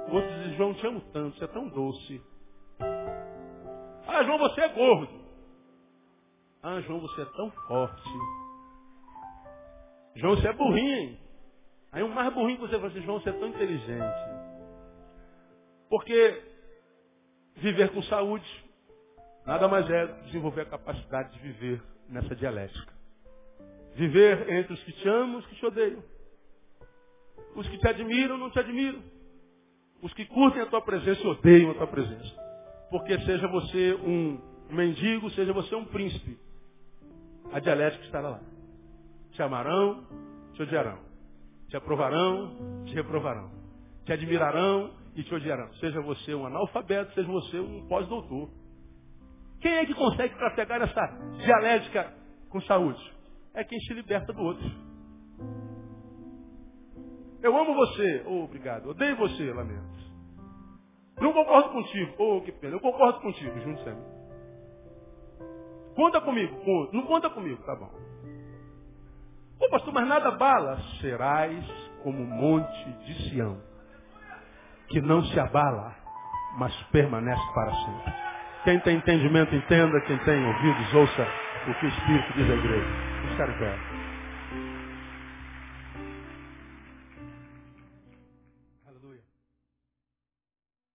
O outro diz, João, te amo tanto, você é tão doce. Ah, João, você é gordo. Ah, João, você é tão forte. João, você é burrinho. Aí um mais burrinho que você fala assim, João, você é tão inteligente. Porque viver com saúde nada mais é desenvolver a capacidade de viver nessa dialética. Viver entre os que te amam e os que te odeiam. Os que te admiram não te admiram. Os que curtem a tua presença odeiam a tua presença. Porque seja você um mendigo, seja você um príncipe, a dialética estará lá. Te amarão, te odiarão. Te aprovarão, te reprovarão. Te admirarão e te odiarão. Seja você um analfabeto, seja você um pós-doutor. Quem é que consegue trafegar nessa dialética com saúde? É quem se liberta do outro. Eu amo você. Oh, obrigado. Odeio você, lamento. Não concordo contigo. Oh, que pena. Eu concordo contigo. Junto sempre. Conta comigo. Conta. Não conta comigo. Tá bom. Ô pastor, mas nada bala. Serás como o monte de Sião. Que não se abala, mas permanece para sempre. Quem tem entendimento, entenda. Quem tem ouvidos, ouça o que o Espírito diz à igreja. Vamos ficar.